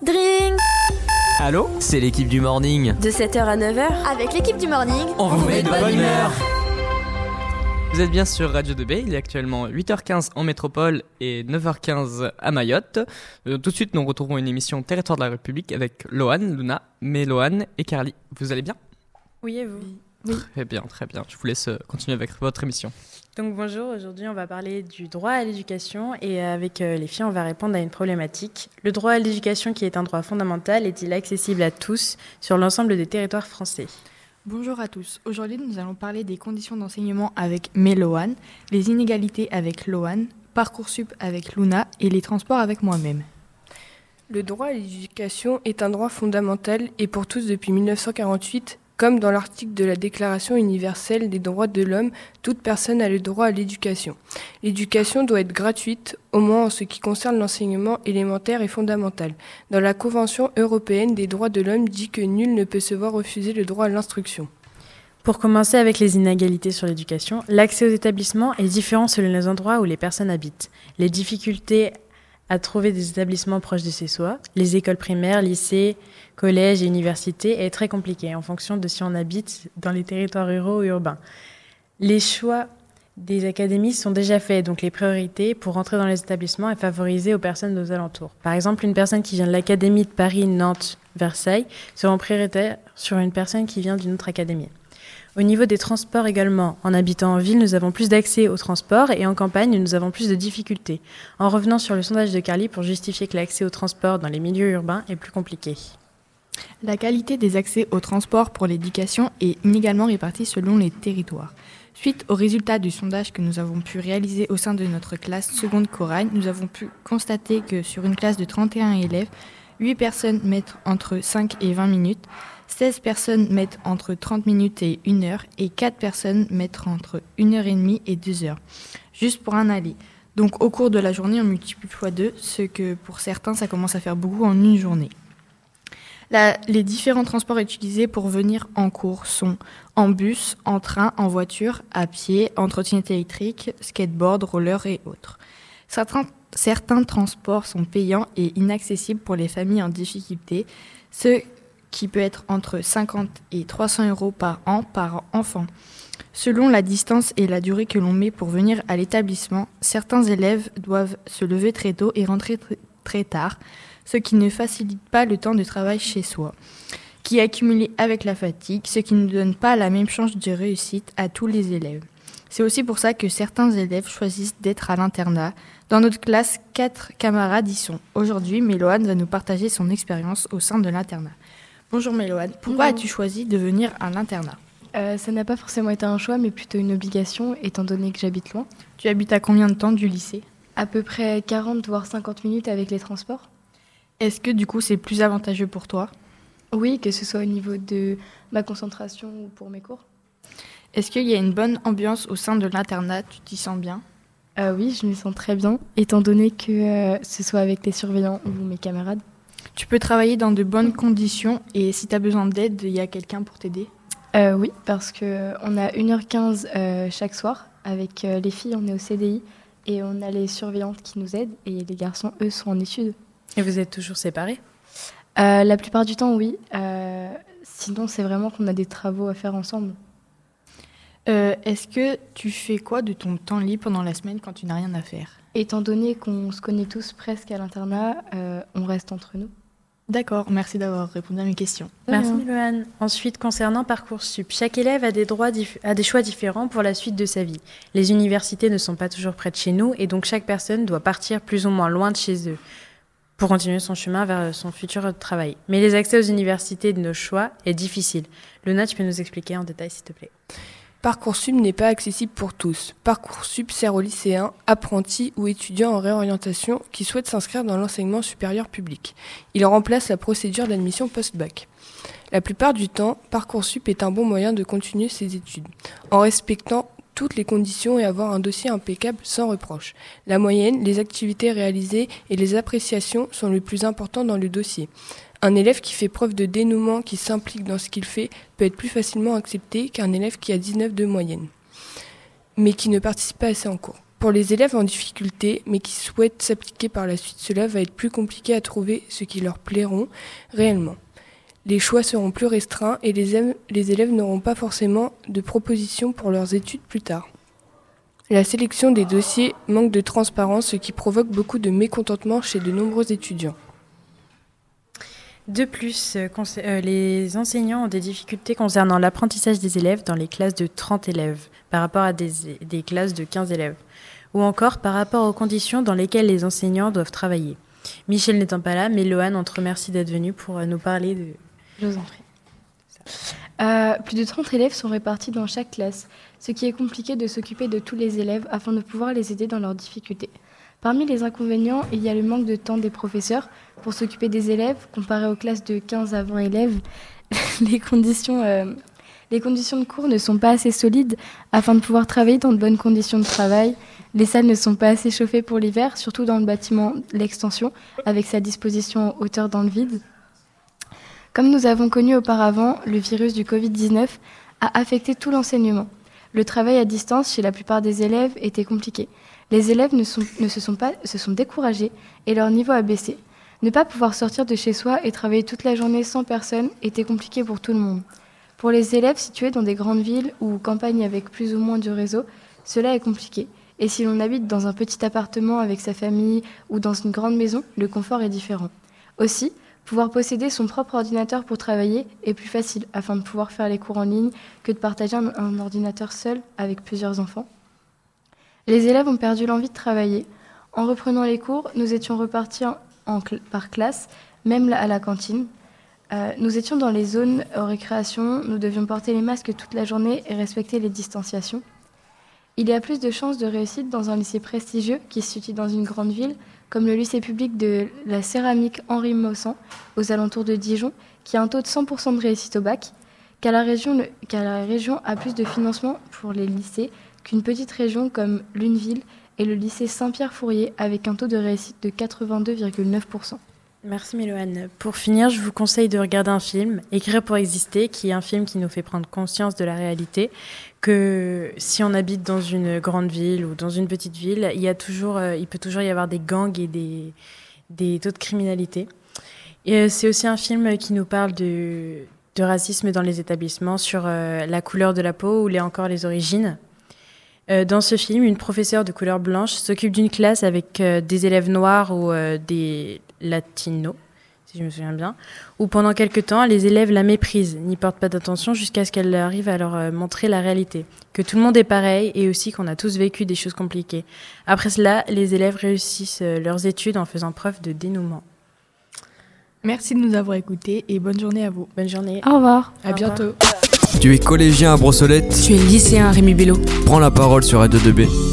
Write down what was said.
Drink Allô C'est l'équipe du morning. De 7h à 9h, avec l'équipe du morning, on, vous met de bonne humeur. Vous êtes bien sur Radio 2B, il est actuellement 8h15 en métropole et 9h15 à Mayotte. Euh, tout de suite, nous retrouvons une émission Territoire de la République avec Lohan, Luna, Méloane et Carly. Vous allez bien? Oui, et vous? Oui. Très bien, très bien. Je vous laisse euh, continuer avec votre émission. Donc bonjour, aujourd'hui on va parler du droit à l'éducation et avec euh, les filles on va répondre à une problématique. Le droit à l'éducation qui est un droit fondamental est-il accessible à tous sur l'ensemble des territoires français? Bonjour à tous. Aujourd'hui nous allons parler des conditions d'enseignement avec Méloane, les inégalités avec Loane, Parcoursup avec Luna et les transports avec moi-même. Le droit à l'éducation est un droit fondamental et pour tous depuis 1948 comme dans l'article de la Déclaration universelle des droits de l'homme, toute personne a le droit à l'éducation. L'éducation doit être gratuite, au moins en ce qui concerne l'enseignement élémentaire et fondamental. Dans la Convention européenne des droits de l'homme dit que nul ne peut se voir refuser le droit à l'instruction. Pour commencer avec les inégalités sur l'éducation, l'accès aux établissements est différent selon les endroits où les personnes habitent. Les difficultés à trouver des établissements proches de chez soi, les écoles primaires, lycées, collèges et universités est très compliqué en fonction de si on habite dans les territoires ruraux ou urbains. Les choix des académies sont déjà faits, donc les priorités pour entrer dans les établissements est favorisée aux personnes aux alentours. Par exemple, une personne qui vient de l'académie de Paris, Nantes, Versailles sera prioritaire sur une personne qui vient d'une autre académie. Au niveau des transports également, en habitant en ville, nous avons plus d'accès aux transports et en campagne, nous avons plus de difficultés. En revenant sur le sondage de Carly pour justifier que l'accès aux transports dans les milieux urbains est plus compliqué. La qualité des accès aux transports pour l'éducation est inégalement répartie selon les territoires. Suite aux résultats du sondage que nous avons pu réaliser au sein de notre classe seconde Corail, nous avons pu constater que sur une classe de 31 élèves, 8 personnes mettent entre 5 et 20 minutes, 16 personnes mettent entre 30 minutes et 1 heure et 4 personnes mettent entre 1 heure et demie et 2 heures, juste pour un aller. Donc au cours de la journée, on multiplie fois 2, ce que pour certains, ça commence à faire beaucoup en une journée. les différents transports utilisés pour venir en cours sont en bus, en train, en voiture, à pied, en électrique, skateboard, roller et autres. Certains transports sont payants et inaccessibles pour les familles en difficulté, ce qui peut être entre 50 et 300 euros par an par enfant. Selon la distance et la durée que l'on met pour venir à l'établissement, certains élèves doivent se lever très tôt et rentrer très tard, ce qui ne facilite pas le temps de travail chez soi, qui est accumulé avec la fatigue, ce qui ne donne pas la même chance de réussite à tous les élèves. C'est aussi pour ça que certains élèves choisissent d'être à l'internat. Dans notre classe, quatre camarades y sont. Aujourd'hui, Méloane va nous partager son expérience au sein de l'internat. Bonjour Méloane, pourquoi as-tu choisi de venir à l'internat? Euh, Ça n'a pas forcément été un choix, mais plutôt une obligation, étant donné que j'habite loin. Tu habites à combien de temps du lycée? À peu près 40 voire 50 minutes avec les transports. Est-ce que du coup c'est plus avantageux pour toi? Oui, que ce soit au niveau de ma concentration ou pour mes cours. Est-ce qu'il y a une bonne ambiance au sein de l'internat? Tu t'y sens bien? Euh, Oui, je me sens très bien, étant donné que euh, ce soit avec les surveillants ou mes camarades. Tu peux travailler dans de bonnes conditions et si tu as besoin d'aide, il y a quelqu'un pour t'aider? Euh, Oui, parce qu'on a 1h15 euh, chaque soir. Avec euh, les filles, on est au CDI et on a les surveillantes qui nous aident et les garçons, eux, sont en études. Et vous êtes toujours séparés? La plupart du temps, oui. sinon, c'est vraiment qu'on a des travaux à faire ensemble. Est-ce que tu fais quoi de ton temps libre pendant la semaine quand tu n'as rien à faire? Étant donné qu'on se connaît tous presque à l'internat, on reste entre nous. D'accord, merci d'avoir répondu à mes questions. Merci Loane. Ensuite, concernant Parcoursup, chaque élève a des, droits a des choix différents pour la suite de sa vie. Les universités ne sont pas toujours près de chez nous et donc chaque personne doit partir plus ou moins loin de chez eux pour continuer son chemin vers son futur travail. Mais les accès aux universités de nos choix est difficile. Luna, tu peux nous expliquer en détail s'il te plaît? Parcoursup n'est pas accessible pour tous. Parcoursup sert aux lycéens, apprentis ou étudiants en réorientation qui souhaitent s'inscrire dans l'enseignement supérieur public. Il remplace la procédure d'admission post-bac. La plupart du temps, Parcoursup est un bon moyen de continuer ses études, en respectant toutes les conditions et avoir un dossier impeccable sans reproche. La moyenne, les activités réalisées et les appréciations sont les plus importants dans le dossier. Un élève qui fait preuve de dénouement, qui s'implique dans ce qu'il fait, peut être plus facilement accepté qu'un élève qui a 19 de moyenne, mais qui ne participe pas assez en cours. Pour les élèves en difficulté, mais qui souhaitent s'appliquer par la suite, cela va être plus compliqué à trouver ce qui leur plairont réellement. Les choix seront plus restreints et les, les élèves n'auront pas forcément de propositions pour leurs études plus tard. La sélection des dossiers manque de transparence, ce qui provoque beaucoup de mécontentement chez de nombreux étudiants. De plus, euh, euh, les enseignants ont des difficultés concernant l'apprentissage des élèves dans les classes de 30 élèves par rapport à des, classes de 15 élèves, ou encore par rapport aux conditions dans lesquelles les enseignants doivent travailler. Michel n'étant pas là, mais Loane, on te remercie d'être venu pour euh, nous parler de... Plus de 30 élèves sont répartis dans chaque classe, ce qui est compliqué de s'occuper de tous les élèves afin de pouvoir les aider dans leurs difficultés. Parmi les inconvénients, il y a le manque de temps des professeurs pour s'occuper des élèves, comparé aux classes de 15 à 20 élèves. les, conditions, euh, les conditions de cours ne sont pas assez solides afin de pouvoir travailler dans de bonnes conditions de travail. Les salles ne sont pas assez chauffées pour l'hiver, surtout dans le bâtiment L'Extension, avec sa disposition en hauteur dans le vide. Comme nous avons connu auparavant, le virus du Covid-19 a affecté tout l'enseignement. Le travail à distance chez la plupart des élèves était compliqué. Les élèves ne, se, sont pas, se sont découragés et leur niveau a baissé. Ne pas pouvoir sortir de chez soi et travailler toute la journée sans personne était compliqué pour tout le monde. Pour les élèves situés dans des grandes villes ou campagnes avec plus ou moins de réseau, cela est compliqué. Et si l'on habite dans un petit appartement avec sa famille ou dans une grande maison, le confort est différent. Aussi, Pouvoir posséder son propre ordinateur pour travailler est plus facile afin de pouvoir faire les cours en ligne que de partager un, ordinateur seul avec plusieurs enfants. Les élèves ont perdu l'envie de travailler. En reprenant les cours, nous étions repartis par classe, même à la cantine. Euh, nous étions dans les zones aux récréations, nous devions porter les masques toute la journée et respecter les distanciations. Il y a plus de chances de réussite dans un lycée prestigieux qui se situe dans une grande ville, comme le lycée public de la céramique Henri Maussan, aux alentours de Dijon, qui a un taux de 100% de réussite au bac, car la région, a plus de financement pour les lycées qu'une petite région comme Lunéville et le lycée Saint-Pierre-Fourier, avec un taux de réussite de 82,9%. Merci Méloane. Pour finir, je vous conseille de regarder un film, Écrire pour exister, qui est un film qui nous fait prendre conscience de la réalité, que si on habite dans une grande ville ou dans une petite ville, il, y a toujours, euh, il peut toujours y avoir des gangs et des, taux de criminalité. Et euh, c'est aussi un film qui nous parle de, de racisme dans les établissements, sur euh, la couleur de la peau ou les, encore les origines. Dans ce film, une professeure de couleur blanche s'occupe d'une classe avec des élèves noirs ou des latinos, si je me souviens bien, où pendant quelque temps, les élèves la méprisent, n'y portent pas d'attention jusqu'à ce qu'elle arrive à leur euh, montrer la réalité, que tout le monde est pareil et aussi qu'on a tous vécu des choses compliquées. Après cela, les élèves réussissent euh, leurs études en faisant preuve de dénouement. Merci de nous avoir écoutés et bonne journée à vous. Bonne journée. Au revoir. À Au revoir. bientôt. Tu es collégien à Brossolette Tu es lycéen Rémi Bello. Prends la parole sur Radio 2B.